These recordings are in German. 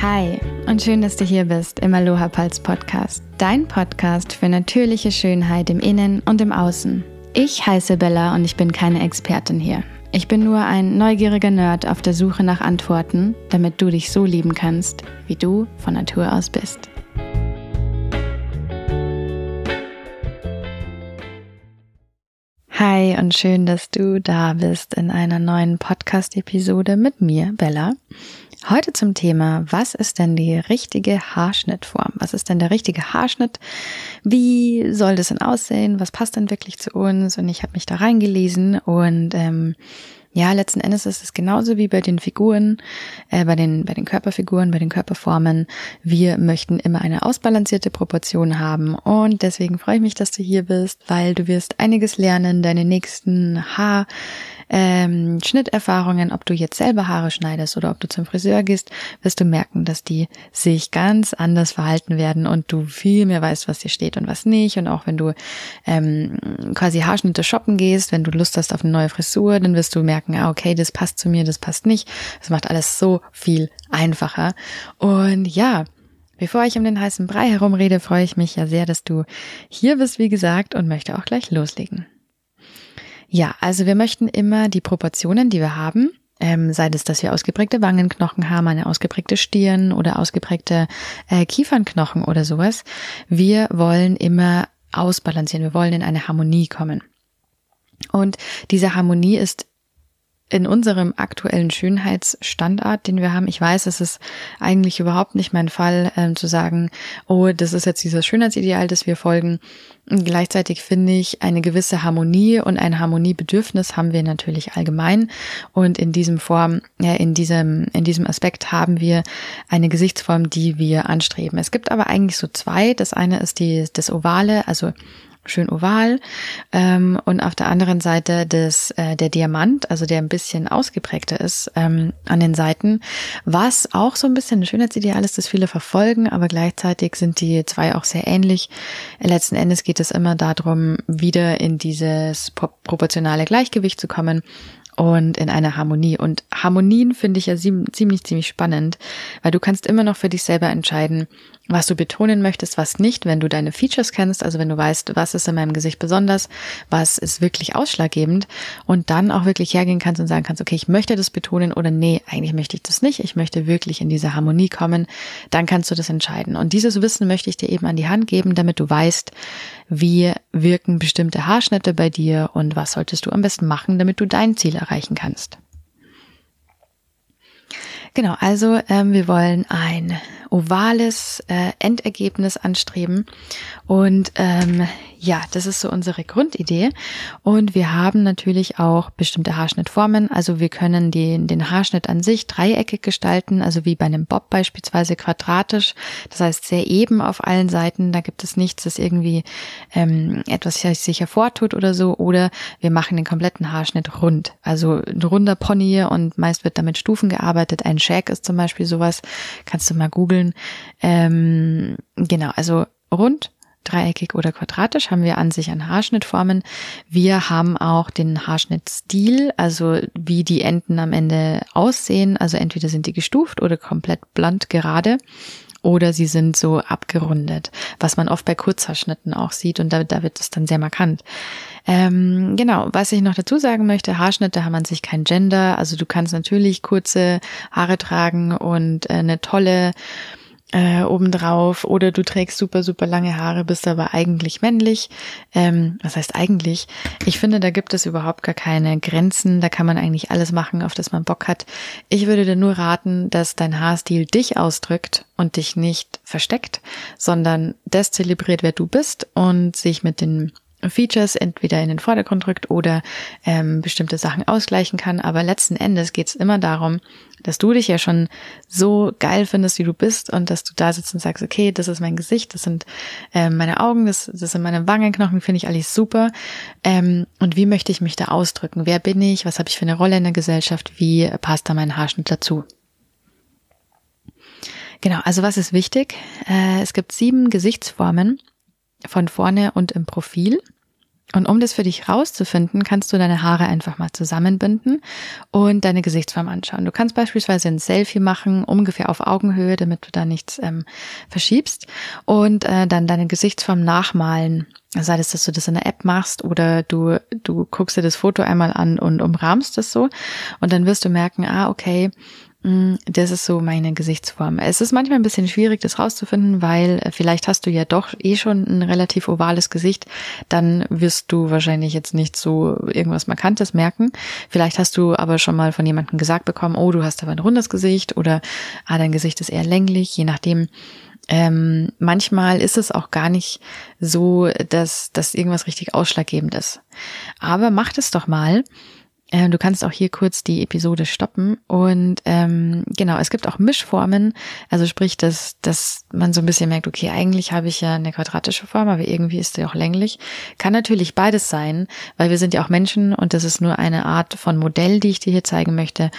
Hi und schön, dass du hier bist im Aloha Pulse Podcast, dein Podcast für natürliche Schönheit im Innen und im Außen. Ich heiße Bella und ich bin keine Expertin hier. Ich bin nur ein neugieriger Nerd auf der Suche nach Antworten, damit du dich so lieben kannst, wie du von Natur aus bist. Hi und schön, dass du da bist in einer neuen Podcast-Episode mit mir, Bella. Heute zum Thema, was ist denn die richtige Haarschnittform? Was ist denn der richtige Haarschnitt? Wie soll das denn aussehen? Was passt denn wirklich zu uns? Und ich habe mich da reingelesen und ähm, ja, letzten Endes ist es genauso wie bei den Figuren, äh, bei den, bei den Körperfiguren, bei den Körperformen. Wir möchten immer eine ausbalancierte Proportion haben und deswegen freue ich mich, dass du hier bist, weil du wirst einiges lernen, deine nächsten Haar ähm, Schnitterfahrungen, ob du jetzt selber Haare schneidest oder ob du zum Friseur gehst, wirst du merken, dass die sich ganz anders verhalten werden und du viel mehr weißt, was dir steht und was nicht. Und auch wenn du ähm, quasi Haarschnitte shoppen gehst, wenn du Lust hast auf eine neue Frisur, dann wirst du merken, ah, okay, das passt zu mir, das passt nicht. Das macht alles so viel einfacher. Und ja, Bevor ich um den heißen Brei herumrede, freue ich mich ja sehr, dass du hier bist, wie gesagt, und möchte auch gleich loslegen. Ja, also wir möchten immer die Proportionen, die wir haben, ähm, sei es, dass wir ausgeprägte Wangenknochen haben, eine ausgeprägte Stirn oder ausgeprägte äh, Kiefernknochen oder sowas. Wir wollen immer ausbalancieren, wir wollen in eine Harmonie kommen. Und diese Harmonie ist in unserem aktuellen Schönheitsstandard, den wir haben, ich weiß, es ist eigentlich überhaupt nicht mein Fall, ähm, zu sagen, oh, das ist jetzt dieses Schönheitsideal, das wir folgen. Und gleichzeitig finde ich, eine gewisse Harmonie und ein Harmoniebedürfnis haben wir natürlich allgemein. Und in diesem Form, ja, in diesem, in diesem Aspekt haben wir eine Gesichtsform, die wir anstreben. Es gibt aber eigentlich so zwei. Das eine ist die, das Ovale, also schön oval. Ähm, und auf der anderen Seite des, äh, der Diamant, also der ein bisschen ausgeprägter ist ähm, an den Seiten, was auch so ein bisschen ein Schönheitsideal ist, das viele verfolgen, aber gleichzeitig sind die zwei auch sehr ähnlich. Letzten Endes geht es immer darum, wieder in dieses proportionale Gleichgewicht zu kommen und in einer Harmonie. Und Harmonien finde ich ja ziemlich, ziemlich spannend, weil du kannst immer noch für dich selber entscheiden, was du betonen möchtest, was nicht, wenn du deine Features kennst, also wenn du weißt, was ist in meinem Gesicht besonders, was ist wirklich ausschlaggebend und dann auch wirklich hergehen kannst und sagen kannst, okay, ich möchte das betonen oder nee, eigentlich möchte ich das nicht, ich möchte wirklich in diese Harmonie kommen, dann kannst du das entscheiden. Und dieses Wissen möchte ich dir eben an die Hand geben, damit du weißt, wie wirken bestimmte Haarschnitte bei dir und was solltest du am besten machen, damit du dein Ziel erreichen kannst. Genau, also ähm, wir wollen ein ovales äh, Endergebnis anstreben. Und ähm, ja, das ist so unsere Grundidee. Und wir haben natürlich auch bestimmte Haarschnittformen. Also wir können den, den Haarschnitt an sich dreieckig gestalten, also wie bei einem Bob beispielsweise quadratisch. Das heißt sehr eben auf allen Seiten. Da gibt es nichts, das irgendwie ähm, etwas sich hervortut oder so. Oder wir machen den kompletten Haarschnitt rund. Also ein runder Pony und meist wird damit Stufen gearbeitet. Ein Shag ist zum Beispiel sowas. Kannst du mal googeln googeln. Ähm, genau, also rund, dreieckig oder quadratisch haben wir an sich an Haarschnittformen. Wir haben auch den Haarschnittstil, also wie die Enden am Ende aussehen. Also entweder sind die gestuft oder komplett blond gerade oder sie sind so abgerundet, was man oft bei Kurzhaarschnitten auch sieht und da, da wird es dann sehr markant. Ähm, genau, was ich noch dazu sagen möchte, Haarschnitte haben an sich kein Gender, also du kannst natürlich kurze Haare tragen und äh, eine tolle äh, obendrauf oder du trägst super, super lange Haare, bist aber eigentlich männlich. Ähm, was heißt eigentlich? Ich finde, da gibt es überhaupt gar keine Grenzen. Da kann man eigentlich alles machen, auf das man Bock hat. Ich würde dir nur raten, dass dein Haarstil dich ausdrückt und dich nicht versteckt, sondern das zelebriert, wer du bist und sich mit den Features entweder in den Vordergrund rückt oder ähm, bestimmte Sachen ausgleichen kann. Aber letzten Endes geht es immer darum, dass du dich ja schon so geil findest, wie du bist und dass du da sitzt und sagst, okay, das ist mein Gesicht, das sind ähm, meine Augen, das, das sind meine Wangenknochen, finde ich alles super. Ähm, und wie möchte ich mich da ausdrücken? Wer bin ich? Was habe ich für eine Rolle in der Gesellschaft? Wie passt da mein Haarschnitt dazu? Genau, also was ist wichtig? Äh, es gibt sieben Gesichtsformen von vorne und im Profil. Und um das für dich rauszufinden, kannst du deine Haare einfach mal zusammenbinden und deine Gesichtsform anschauen. Du kannst beispielsweise ein Selfie machen, ungefähr auf Augenhöhe, damit du da nichts ähm, verschiebst und äh, dann deine Gesichtsform nachmalen. Sei es, dass du das in der App machst oder du, du guckst dir das Foto einmal an und umrahmst es so und dann wirst du merken, ah, okay, das ist so meine Gesichtsform. Es ist manchmal ein bisschen schwierig, das rauszufinden, weil äh, vielleicht hast du ja doch eh schon ein relativ ovales Gesicht. Dann wirst du wahrscheinlich jetzt nicht so irgendwas Markantes merken. Vielleicht hast du aber schon mal von jemandem gesagt bekommen, oh, du hast aber ein rundes Gesicht oder ah, dein Gesicht ist eher länglich, je nachdem. Ähm, manchmal ist es auch gar nicht so, dass, dass irgendwas richtig ausschlaggebend ist. Aber macht es doch mal äh, du kannst auch hier kurz die Episode stoppen. Und ähm, genau, es gibt auch Mischformen. Also sprich, dass, dass man so ein bisschen merkt, okay, eigentlich habe ich ja eine quadratische Form, aber irgendwie ist sie auch länglich. Kann natürlich beides sein, weil wir sind ja auch Menschen und das ist nur eine Art von Modell, die ich dir hier zeigen möchte.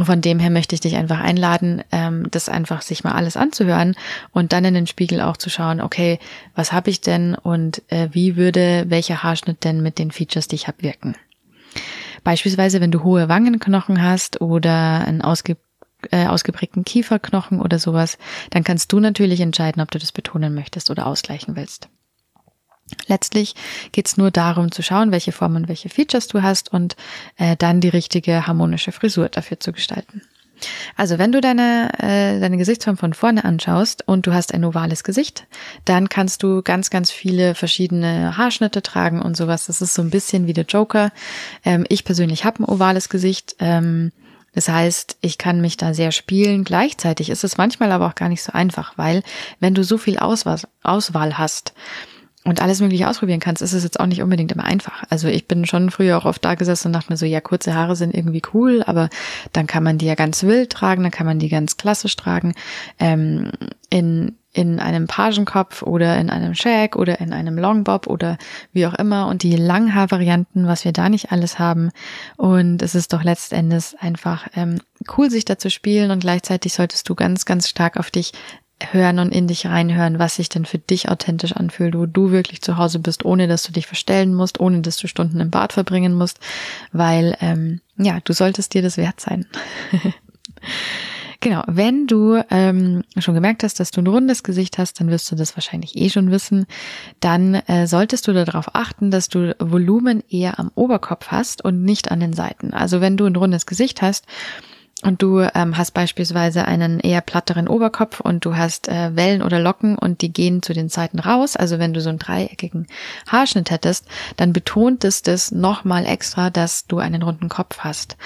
Von dem her möchte ich dich einfach einladen, ähm, das einfach sich mal alles anzuhören und dann in den Spiegel auch zu schauen, okay, was habe ich denn und äh, wie würde welcher Haarschnitt denn mit den Features, die ich habe, wirken. Beispielsweise, wenn du hohe Wangenknochen hast oder einen ausge, äh, ausgeprägten Kieferknochen oder sowas, dann kannst du natürlich entscheiden, ob du das betonen möchtest oder ausgleichen willst. Letztlich geht's nur darum zu schauen, welche Formen und welche Features du hast und äh, dann die richtige harmonische Frisur dafür zu gestalten. Also wenn du deine, äh, deine Gesichtsform von vorne anschaust und du hast ein ovales Gesicht, dann kannst du ganz, ganz viele verschiedene Haarschnitte tragen und sowas. Das ist so ein bisschen wie der Joker. Ähm, ich persönlich habe ein ovales Gesicht. Ähm, das heißt, ich kann mich da sehr spielen. Gleichzeitig ist es manchmal aber auch gar nicht so einfach, weil wenn du so viel Auswahl, Auswahl hast, und alles Mögliche ausprobieren kannst, ist es jetzt auch nicht unbedingt immer einfach. Also ich bin schon früher auch oft da gesessen und dachte mir so, ja, kurze Haare sind irgendwie cool, aber dann kann man die ja ganz wild tragen, dann kann man die ganz klassisch tragen, ähm, in, in einem Pagenkopf oder in einem Shag oder in einem Longbob oder wie auch immer und die Langhaar-Varianten, was wir da nicht alles haben. Und es ist doch letztendlich einfach ähm, cool, sich da zu spielen und gleichzeitig solltest du ganz, ganz stark auf dich hören und in dich reinhören, was sich denn für dich authentisch anfühlt, wo du wirklich zu Hause bist, ohne dass du dich verstellen musst, ohne dass du Stunden im Bad verbringen musst, weil ähm, ja, du solltest dir das wert sein. genau, wenn du ähm, schon gemerkt hast, dass du ein rundes Gesicht hast, dann wirst du das wahrscheinlich eh schon wissen. Dann äh, solltest du darauf achten, dass du Volumen eher am Oberkopf hast und nicht an den Seiten. Also wenn du ein rundes Gesicht hast, und du ähm, hast beispielsweise einen eher platteren Oberkopf und du hast äh, Wellen oder Locken und die gehen zu den Seiten raus, also wenn du so einen dreieckigen Haarschnitt hättest, dann betont es das nochmal extra, dass du einen runden Kopf hast.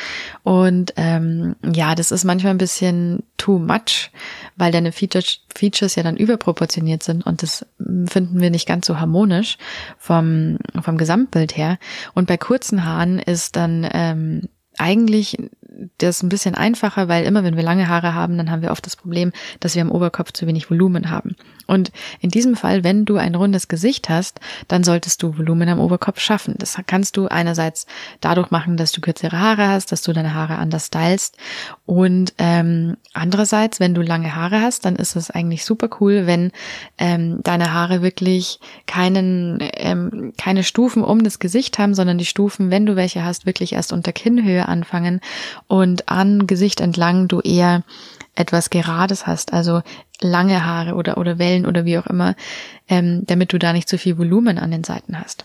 Und ähm, ja, das ist manchmal ein bisschen too much, weil deine Features, Features ja dann überproportioniert sind und das finden wir nicht ganz so harmonisch vom, vom Gesamtbild her. Und bei kurzen Haaren ist dann ähm, eigentlich das ein bisschen einfacher, weil immer wenn wir lange Haare haben, dann haben wir oft das Problem, dass wir am Oberkopf zu wenig Volumen haben. Und in diesem Fall, wenn du ein rundes Gesicht hast, dann solltest du Volumen am Oberkopf schaffen. Das kannst du einerseits dadurch machen, dass du kürzere Haare hast, dass du deine Haare anders stylst. Und ähm, andererseits, wenn du lange Haare hast, dann ist es eigentlich super cool, wenn ähm, deine Haare wirklich keinen, ähm, keine Stufen um das Gesicht haben, sondern die Stufen, wenn du welche hast, wirklich erst unter Kinnhöhe anfangen und an Gesicht entlang du eher etwas Gerades hast, also lange Haare oder, oder Wellen oder wie auch immer, ähm, damit du da nicht zu viel Volumen an den Seiten hast.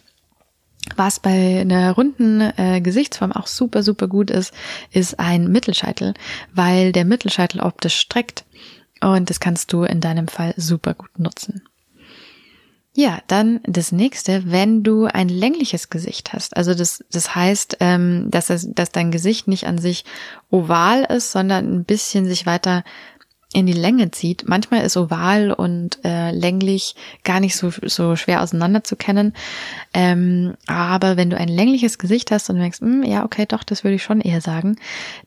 Was bei einer runden äh, Gesichtsform auch super, super gut ist, ist ein Mittelscheitel, weil der Mittelscheitel optisch streckt und das kannst du in deinem Fall super gut nutzen. Ja, dann das nächste, wenn du ein längliches Gesicht hast. Also das, das heißt, ähm, dass, es, dass dein Gesicht nicht an sich oval ist, sondern ein bisschen sich weiter in die Länge zieht. Manchmal ist oval und äh, länglich gar nicht so, so schwer auseinander zu kennen. Ähm, aber wenn du ein längliches Gesicht hast und denkst, hm, ja, okay, doch, das würde ich schon eher sagen,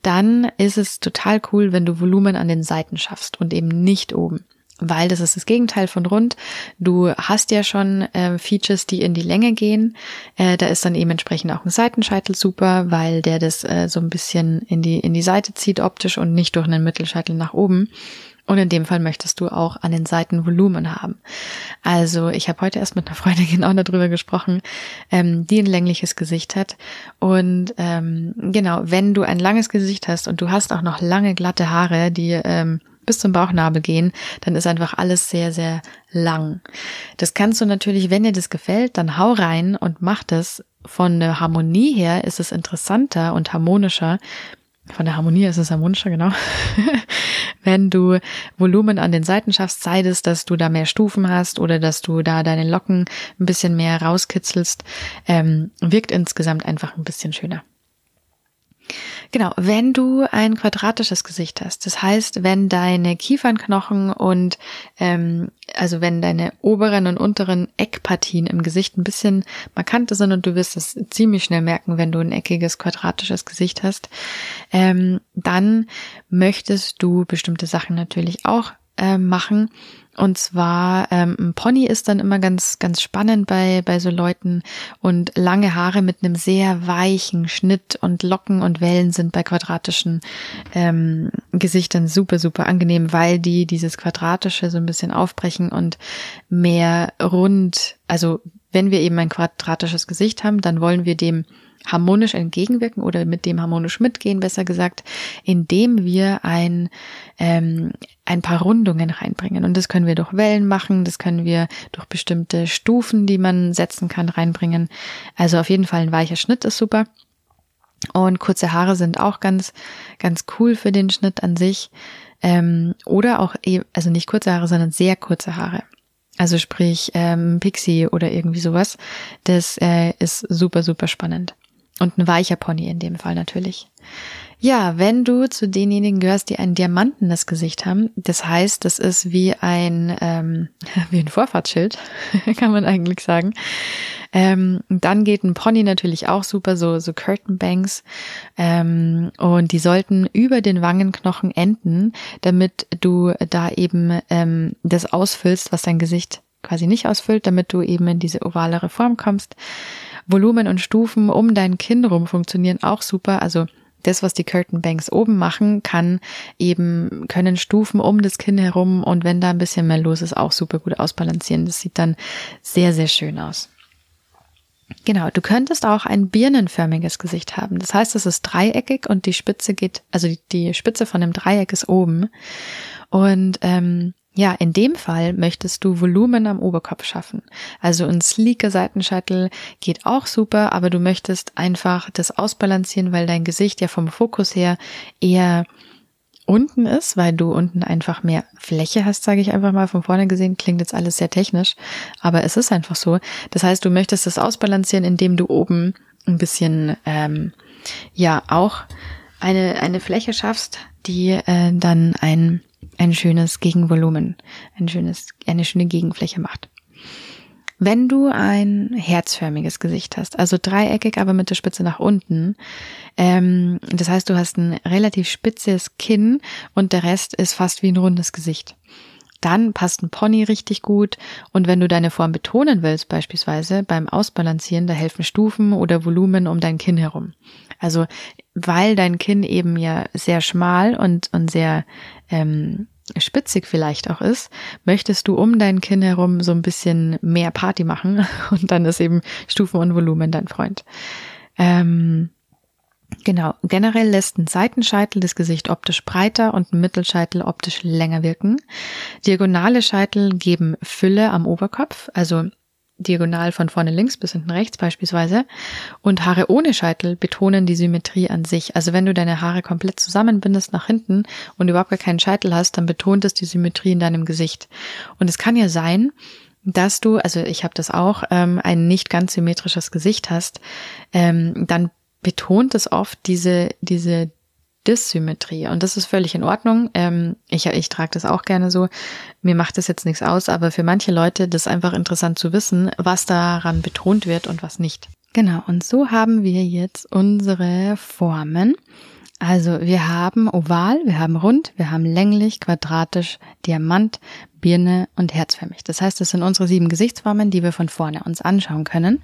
dann ist es total cool, wenn du Volumen an den Seiten schaffst und eben nicht oben weil das ist das Gegenteil von rund. Du hast ja schon äh, Features, die in die Länge gehen. Äh, da ist dann eben entsprechend auch ein Seitenscheitel super, weil der das äh, so ein bisschen in die in die Seite zieht optisch und nicht durch einen Mittelscheitel nach oben. Und in dem Fall möchtest du auch an den Seiten Volumen haben. Also ich habe heute erst mit einer Freundin genau darüber gesprochen, ähm, die ein längliches Gesicht hat. Und ähm, genau, wenn du ein langes Gesicht hast und du hast auch noch lange glatte Haare, die ähm, bis zum Bauchnabel gehen, dann ist einfach alles sehr, sehr lang. Das kannst du natürlich, wenn dir das gefällt, dann hau rein und mach das. Von der Harmonie her ist es interessanter und harmonischer, von der Harmonie ist es harmonischer, genau. Wenn du Volumen an den Seiten schaffst, sei es, dass du da mehr Stufen hast oder dass du da deine Locken ein bisschen mehr rauskitzelst, ähm, wirkt insgesamt einfach ein bisschen schöner. Genau, wenn du ein quadratisches Gesicht hast, das heißt, wenn deine Kiefernknochen und ähm, also wenn deine oberen und unteren Eckpartien im Gesicht ein bisschen markanter sind und du wirst es ziemlich schnell merken, wenn du ein eckiges quadratisches Gesicht hast, ähm, dann möchtest du bestimmte Sachen natürlich auch äh, machen. Und zwar, ähm, ein Pony ist dann immer ganz, ganz spannend bei, bei so Leuten. Und lange Haare mit einem sehr weichen Schnitt und Locken und Wellen sind bei quadratischen ähm, Gesichtern super, super angenehm, weil die dieses Quadratische so ein bisschen aufbrechen und mehr rund, also wenn wir eben ein quadratisches Gesicht haben, dann wollen wir dem harmonisch entgegenwirken oder mit dem harmonisch mitgehen, besser gesagt, indem wir ein, ähm, ein paar Rundungen reinbringen. Und das können wir durch Wellen machen, das können wir durch bestimmte Stufen, die man setzen kann, reinbringen. Also auf jeden Fall ein weicher Schnitt ist super. Und kurze Haare sind auch ganz, ganz cool für den Schnitt an sich. Ähm, oder auch, e, also nicht kurze Haare, sondern sehr kurze Haare. Also sprich ähm, Pixie oder irgendwie sowas. Das äh, ist super, super spannend. Und ein weicher Pony in dem Fall natürlich. Ja, wenn du zu denjenigen gehörst, die ein diamantenes Gesicht haben, das heißt, das ist wie ein, ähm, wie ein Vorfahrtsschild, kann man eigentlich sagen. Ähm, dann geht ein Pony natürlich auch super, so, so Curtain Banks. Ähm, und die sollten über den Wangenknochen enden, damit du da eben ähm, das ausfüllst, was dein Gesicht quasi nicht ausfüllt, damit du eben in diese ovalere Form kommst. Volumen und Stufen um dein Kinn rum funktionieren auch super. Also das, was die Curtain Banks oben machen, kann eben, können Stufen um das Kinn herum und wenn da ein bisschen mehr los ist, auch super gut ausbalancieren. Das sieht dann sehr, sehr schön aus. Genau, du könntest auch ein birnenförmiges Gesicht haben. Das heißt, es ist dreieckig und die Spitze geht, also die Spitze von dem Dreieck ist oben. Und ähm, ja, in dem Fall möchtest du Volumen am Oberkopf schaffen. Also ein sleeker Seitenscheitel geht auch super, aber du möchtest einfach das ausbalancieren, weil dein Gesicht ja vom Fokus her eher unten ist, weil du unten einfach mehr Fläche hast, sage ich einfach mal von vorne gesehen. Klingt jetzt alles sehr technisch, aber es ist einfach so. Das heißt, du möchtest das ausbalancieren, indem du oben ein bisschen, ähm, ja, auch eine, eine Fläche schaffst, die äh, dann ein ein schönes Gegenvolumen, ein schönes, eine schöne Gegenfläche macht. Wenn du ein herzförmiges Gesicht hast, also dreieckig, aber mit der Spitze nach unten, ähm, das heißt, du hast ein relativ spitzes Kinn und der Rest ist fast wie ein rundes Gesicht. Dann passt ein Pony richtig gut und wenn du deine Form betonen willst, beispielsweise beim Ausbalancieren, da helfen Stufen oder Volumen um dein Kinn herum. Also weil dein Kinn eben ja sehr schmal und, und sehr ähm, spitzig vielleicht auch ist, möchtest du um dein Kinn herum so ein bisschen mehr Party machen und dann ist eben Stufen und Volumen dein Freund. Ähm, genau, generell lässt ein Seitenscheitel das Gesicht optisch breiter und ein Mittelscheitel optisch länger wirken. Diagonale Scheitel geben Fülle am Oberkopf, also diagonal von vorne links bis hinten rechts beispielsweise. Und Haare ohne Scheitel betonen die Symmetrie an sich. Also wenn du deine Haare komplett zusammenbindest nach hinten und überhaupt gar keinen Scheitel hast, dann betont es die Symmetrie in deinem Gesicht. Und es kann ja sein, dass du, also ich habe das auch, ähm, ein nicht ganz symmetrisches Gesicht hast, ähm, dann betont es oft diese, diese Dissymmetrie. Und das ist völlig in Ordnung. Ähm, ich, ich trage das auch gerne so. Mir macht das jetzt nichts aus, aber für manche Leute das einfach interessant zu wissen, was daran betont wird und was nicht. Genau, und so haben wir jetzt unsere Formen. Also wir haben oval, wir haben rund, wir haben länglich, quadratisch, Diamant, Birne und herzförmig. Das heißt, das sind unsere sieben Gesichtsformen, die wir von vorne uns anschauen können.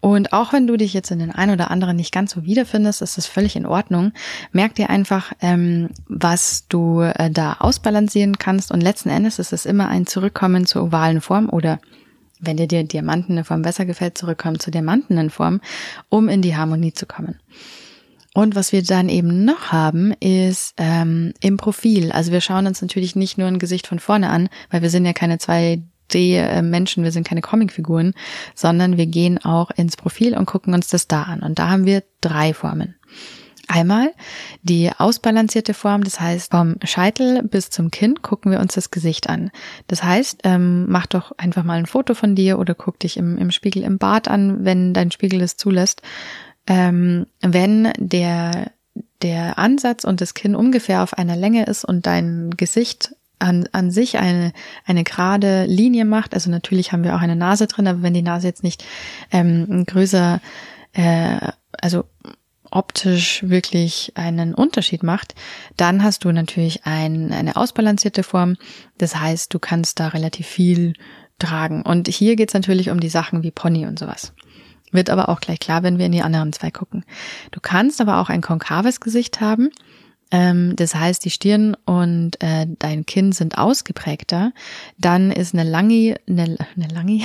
Und auch wenn du dich jetzt in den einen oder anderen nicht ganz so wiederfindest, ist das völlig in Ordnung. Merk dir einfach, ähm, was du äh, da ausbalancieren kannst. Und letzten Endes ist es immer ein Zurückkommen zur ovalen Form oder wenn dir die diamantene Form besser gefällt, zurückkommen zur diamantenen Form, um in die Harmonie zu kommen. Und was wir dann eben noch haben, ist ähm, im Profil. Also wir schauen uns natürlich nicht nur ein Gesicht von vorne an, weil wir sind ja keine 2D-Menschen, wir sind keine Comicfiguren, sondern wir gehen auch ins Profil und gucken uns das da an. Und da haben wir drei Formen. Einmal die ausbalancierte Form, das heißt vom Scheitel bis zum Kinn gucken wir uns das Gesicht an. Das heißt, ähm, mach doch einfach mal ein Foto von dir oder guck dich im, im Spiegel im Bad an, wenn dein Spiegel es zulässt ähm, wenn der, der Ansatz und das Kinn ungefähr auf einer Länge ist und dein Gesicht an, an sich eine, eine gerade Linie macht, also natürlich haben wir auch eine Nase drin, aber wenn die Nase jetzt nicht ähm, größer, äh, also optisch wirklich einen Unterschied macht, dann hast du natürlich ein, eine ausbalancierte Form. Das heißt, du kannst da relativ viel tragen. Und hier geht's natürlich um die Sachen wie Pony und sowas. Wird aber auch gleich klar, wenn wir in die anderen zwei gucken. Du kannst aber auch ein konkaves Gesicht haben. Ähm, das heißt, die Stirn und äh, dein Kinn sind ausgeprägter. Dann ist eine lange, eine, eine lange,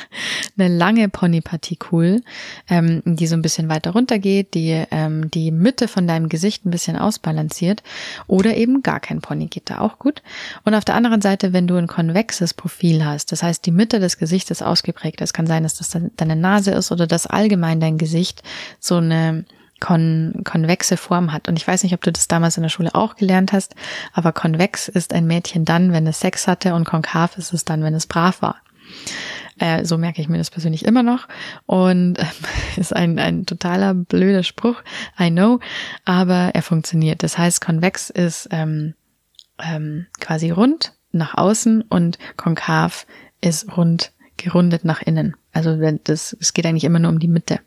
eine lange Ponypartie cool, ähm, die so ein bisschen weiter runter geht, die ähm, die Mitte von deinem Gesicht ein bisschen ausbalanciert. Oder eben gar kein Pony geht da auch gut. Und auf der anderen Seite, wenn du ein konvexes Profil hast, das heißt, die Mitte des Gesichtes ausgeprägt. Es kann sein, dass das deine Nase ist oder dass allgemein dein Gesicht so eine kon konvexe Form hat. Und ich weiß nicht, ob du das damals in der Schule auch gelernt hast, aber konvex ist ein Mädchen dann, wenn es Sex hatte und konkav ist es dann, wenn es brav war. Äh, so merke ich mir das persönlich immer noch. Und äh, ist ein, ein totaler blöder Spruch, I know, aber er funktioniert. Das heißt, konvex ist ähm, ähm, quasi rund nach außen und konkav ist rund gerundet nach innen. Also das, es geht eigentlich immer nur um die Mitte.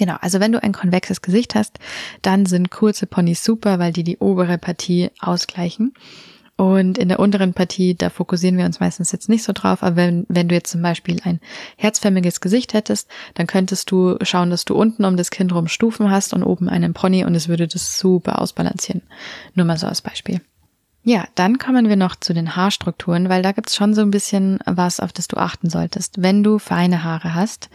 Genau, also wenn du ein konvexes Gesicht hast, dann sind kurze Ponys super, weil die die obere Partie ausgleichen. Und in der unteren Partie, da fokussieren wir uns meistens jetzt nicht so drauf, aber wenn, wenn du jetzt zum Beispiel ein herzförmiges Gesicht hättest, dann könntest du schauen, dass du unten um das Kind rum Stufen hast und oben einen Pony und es würde das super ausbalancieren. Nur mal so als Beispiel. Ja, dann kommen wir noch zu den Haarstrukturen, weil da gibt's schon so ein bisschen was, auf das du achten solltest. Wenn du feine Haare hast,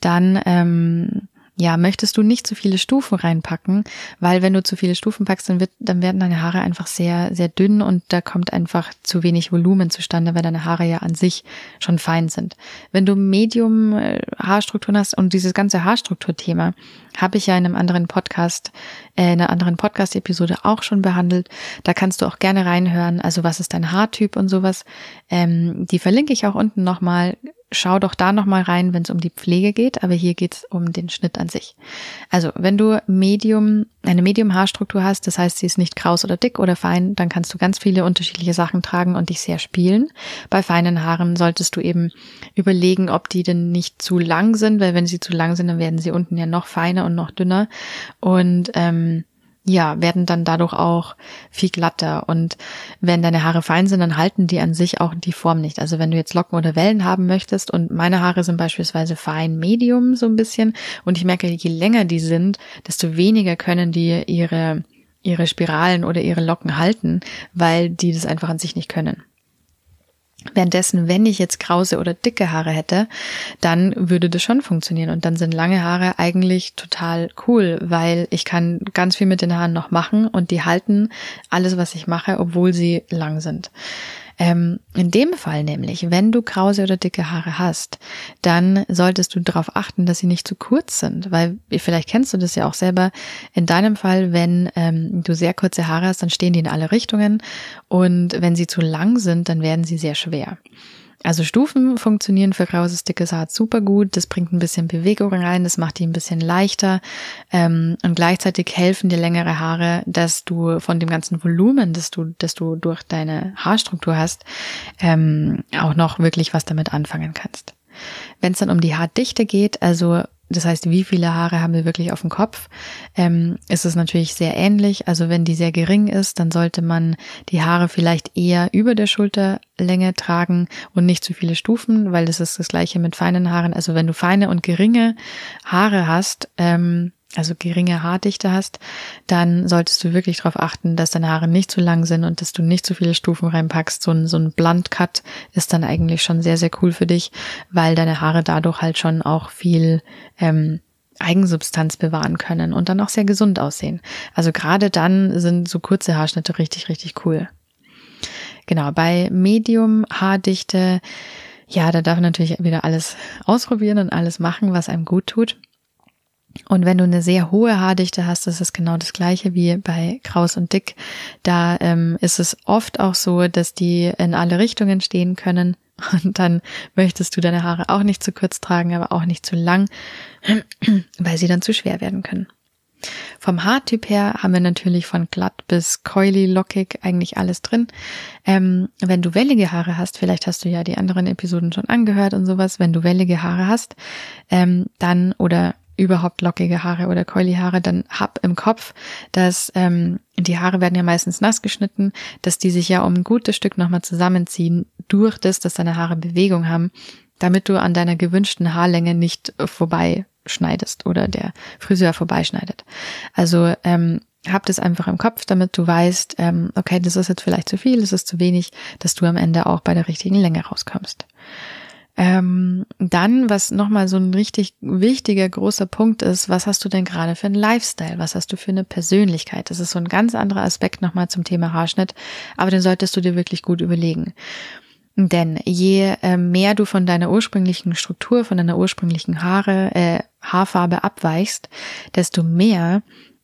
dann ähm, ja, möchtest du nicht zu viele Stufen reinpacken, weil wenn du zu viele Stufen packst, dann, wird, dann werden deine Haare einfach sehr, sehr dünn und da kommt einfach zu wenig Volumen zustande, weil deine Haare ja an sich schon fein sind. Wenn du Medium äh, Haarstrukturen hast und dieses ganze Haarstrukturthema habe ich ja in einem anderen Podcast, äh, in einer anderen Podcast-Episode auch schon behandelt. Da kannst du auch gerne reinhören. Also was ist dein Haartyp und sowas. Ähm, die verlinke ich auch unten nochmal schau doch da nochmal rein, wenn es um die Pflege geht, aber hier geht es um den Schnitt an sich. Also wenn du Medium, eine Medium-Haarstruktur hast, das heißt, sie ist nicht kraus oder dick oder fein, dann kannst du ganz viele unterschiedliche Sachen tragen und dich sehr spielen. Bei feinen Haaren solltest du eben überlegen, ob die denn nicht zu lang sind, weil wenn sie zu lang sind, dann werden sie unten ja noch feiner und noch dünner. Und ähm, ja, werden dann dadurch auch viel glatter. Und wenn deine Haare fein sind, dann halten die an sich auch die Form nicht. Also wenn du jetzt Locken oder Wellen haben möchtest und meine Haare sind beispielsweise fein medium so ein bisschen und ich merke, je länger die sind, desto weniger können die ihre, ihre Spiralen oder ihre Locken halten, weil die das einfach an sich nicht können. Währenddessen, wenn ich jetzt krause oder dicke Haare hätte, dann würde das schon funktionieren. Und dann sind lange Haare eigentlich total cool, weil ich kann ganz viel mit den Haaren noch machen und die halten alles, was ich mache, obwohl sie lang sind. Ähm, in dem Fall nämlich, wenn du krause oder dicke Haare hast, dann solltest du darauf achten, dass sie nicht zu kurz sind, weil vielleicht kennst du das ja auch selber. In deinem Fall, wenn ähm, du sehr kurze Haare hast, dann stehen die in alle Richtungen und wenn sie zu lang sind, dann werden sie sehr schwer. Also Stufen funktionieren für graues, dickes Haar super gut. Das bringt ein bisschen Bewegung rein, das macht die ein bisschen leichter ähm, und gleichzeitig helfen dir längere Haare, dass du von dem ganzen Volumen, das du, das du durch deine Haarstruktur hast, ähm, auch noch wirklich was damit anfangen kannst. Wenn es dann um die Haardichte geht, also das heißt, wie viele Haare haben wir wirklich auf dem Kopf, ähm, ist es natürlich sehr ähnlich. Also wenn die sehr gering ist, dann sollte man die Haare vielleicht eher über der Schulterlänge tragen und nicht zu viele Stufen, weil das ist das gleiche mit feinen Haaren. Also wenn du feine und geringe Haare hast, ähm, also geringe Haardichte hast, dann solltest du wirklich darauf achten, dass deine Haare nicht zu lang sind und dass du nicht zu viele Stufen reinpackst. So ein, so ein Blunt Cut ist dann eigentlich schon sehr, sehr cool für dich, weil deine Haare dadurch halt schon auch viel ähm, Eigensubstanz bewahren können und dann auch sehr gesund aussehen. Also gerade dann sind so kurze Haarschnitte richtig, richtig cool. Genau, bei Medium Haardichte, ja, da darf man natürlich wieder alles ausprobieren und alles machen, was einem gut tut. Und wenn du eine sehr hohe Haardichte hast, ist genau das gleiche wie bei Kraus und Dick. Da ähm, ist es oft auch so, dass die in alle Richtungen stehen können. Und dann möchtest du deine Haare auch nicht zu kurz tragen, aber auch nicht zu lang, weil sie dann zu schwer werden können. Vom Haartyp her haben wir natürlich von glatt bis coily, lockig eigentlich alles drin. Ähm, wenn du wellige Haare hast, vielleicht hast du ja die anderen Episoden schon angehört und sowas, wenn du wellige Haare hast, ähm, dann oder überhaupt lockige Haare oder coily Haare, dann hab im Kopf, dass ähm, die Haare werden ja meistens nass geschnitten, dass die sich ja um ein gutes Stück nochmal zusammenziehen durch das, dass deine Haare Bewegung haben, damit du an deiner gewünschten Haarlänge nicht vorbeischneidest oder der Friseur vorbeischneidet. Also ähm, hab das einfach im Kopf, damit du weißt, ähm, okay, das ist jetzt vielleicht zu viel, das ist zu wenig, dass du am Ende auch bei der richtigen Länge rauskommst. Ähm, dann, was nochmal so ein richtig wichtiger, großer Punkt ist, was hast du denn gerade für einen Lifestyle? Was hast du für eine Persönlichkeit? Das ist so ein ganz anderer Aspekt nochmal zum Thema Haarschnitt, aber den solltest du dir wirklich gut überlegen. Denn je äh, mehr du von deiner ursprünglichen Struktur, von deiner ursprünglichen Haare, äh, Haarfarbe abweichst, desto mehr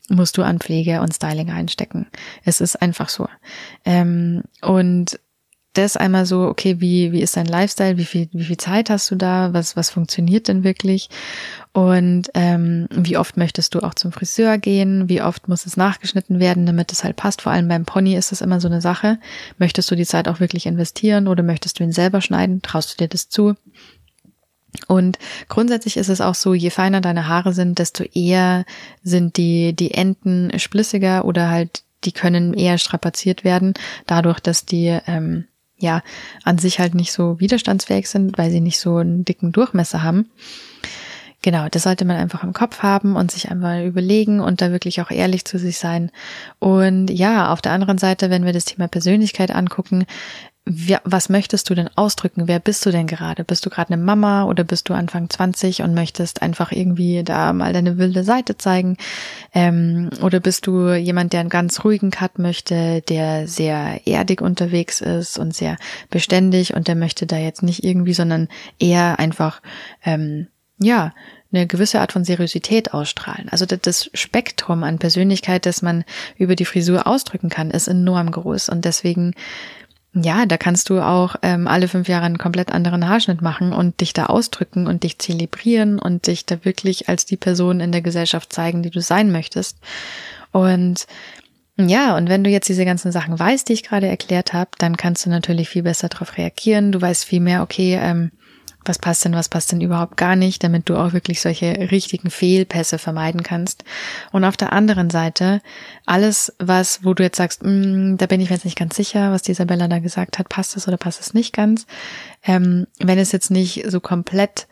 musst du an Pflege und Styling einstecken. Es ist einfach so. Ähm, und das einmal so, okay, wie, wie ist dein Lifestyle, wie viel, wie viel Zeit hast du da, was, was funktioniert denn wirklich und ähm, wie oft möchtest du auch zum Friseur gehen, wie oft muss es nachgeschnitten werden, damit es halt passt. Vor allem beim Pony ist das immer so eine Sache. Möchtest du die Zeit auch wirklich investieren oder möchtest du ihn selber schneiden? Traust du dir das zu? Und grundsätzlich ist es auch so, je feiner deine Haare sind, desto eher sind die, die Enden splissiger oder halt die können eher strapaziert werden, dadurch, dass die ähm, ja an sich halt nicht so widerstandsfähig sind, weil sie nicht so einen dicken Durchmesser haben. Genau, das sollte man einfach im Kopf haben und sich einmal überlegen und da wirklich auch ehrlich zu sich sein. Und ja, auf der anderen Seite, wenn wir das Thema Persönlichkeit angucken, was möchtest du denn ausdrücken? Wer bist du denn gerade? Bist du gerade eine Mama oder bist du Anfang 20 und möchtest einfach irgendwie da mal deine wilde Seite zeigen? Ähm, oder bist du jemand, der einen ganz ruhigen Cut möchte, der sehr erdig unterwegs ist und sehr beständig und der möchte da jetzt nicht irgendwie, sondern eher einfach, ähm, ja, eine gewisse Art von Seriosität ausstrahlen. Also das Spektrum an Persönlichkeit, das man über die Frisur ausdrücken kann, ist enorm groß und deswegen ja, da kannst du auch ähm, alle fünf Jahre einen komplett anderen Haarschnitt machen und dich da ausdrücken und dich zelebrieren und dich da wirklich als die Person in der Gesellschaft zeigen, die du sein möchtest. Und ja, und wenn du jetzt diese ganzen Sachen weißt, die ich gerade erklärt habe, dann kannst du natürlich viel besser darauf reagieren. Du weißt viel mehr, okay, ähm, was passt denn, was passt denn überhaupt gar nicht, damit du auch wirklich solche richtigen Fehlpässe vermeiden kannst. Und auf der anderen Seite, alles, was, wo du jetzt sagst, mm, da bin ich mir jetzt nicht ganz sicher, was die Isabella da gesagt hat, passt es oder passt es nicht ganz. Ähm, wenn es jetzt nicht so komplett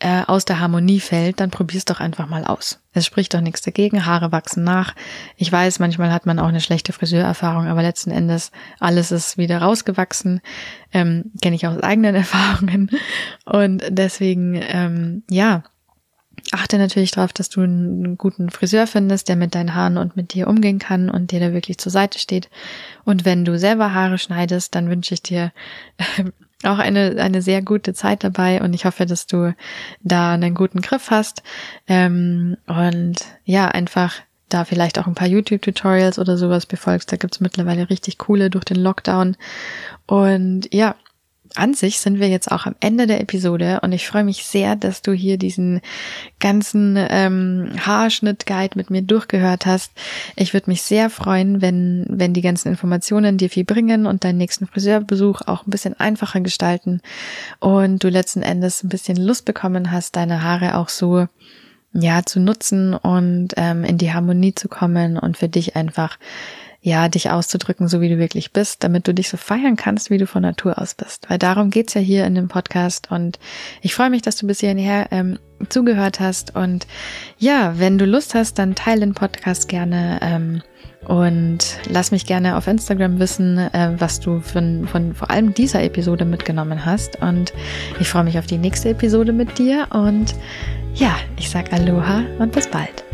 äh, aus der Harmonie fällt, dann probier's doch einfach mal aus. Es spricht doch nichts dagegen, Haare wachsen nach. Ich weiß, manchmal hat man auch eine schlechte Friseurerfahrung, aber letzten Endes alles ist wieder rausgewachsen. Ähm, Kenne ich aus eigenen Erfahrungen. Und deswegen, ähm, ja, achte natürlich darauf, dass du einen guten Friseur findest, der mit deinen Haaren und mit dir umgehen kann und dir da wirklich zur Seite steht. Und wenn du selber Haare schneidest, dann wünsche ich dir auch eine, eine sehr gute Zeit dabei und ich hoffe, dass du da einen guten Griff hast. Ähm, und ja, einfach da vielleicht auch ein paar YouTube-Tutorials oder sowas befolgst. Da gibt's mittlerweile richtig coole durch den Lockdown. Und ja, an sich sind wir jetzt auch am Ende der Episode und ich freue mich sehr, dass du hier diesen ganzen ähm, Haarschnitt-Guide mit mir durchgehört hast. Ich würde mich sehr freuen, wenn, wenn die ganzen Informationen dir viel bringen und deinen nächsten Friseurbesuch auch ein bisschen einfacher gestalten und du letzten Endes ein bisschen Lust bekommen hast, deine Haare auch so ja zu nutzen und ähm, in die Harmonie zu kommen und für dich einfach ja, dich auszudrücken, so wie du wirklich bist, damit du dich so feiern kannst, wie du von Natur aus bist. Weil darum geht's ja hier in dem Podcast und ich freue mich, dass du bis hierher ähm, zugehört hast und ja, wenn du Lust hast, dann teile den Podcast gerne ähm, und lass mich gerne auf Instagram wissen, äh, was du von, von vor allem dieser Episode mitgenommen hast und ich freue mich auf die nächste Episode mit dir und ja, ich sag Aloha und bis bald.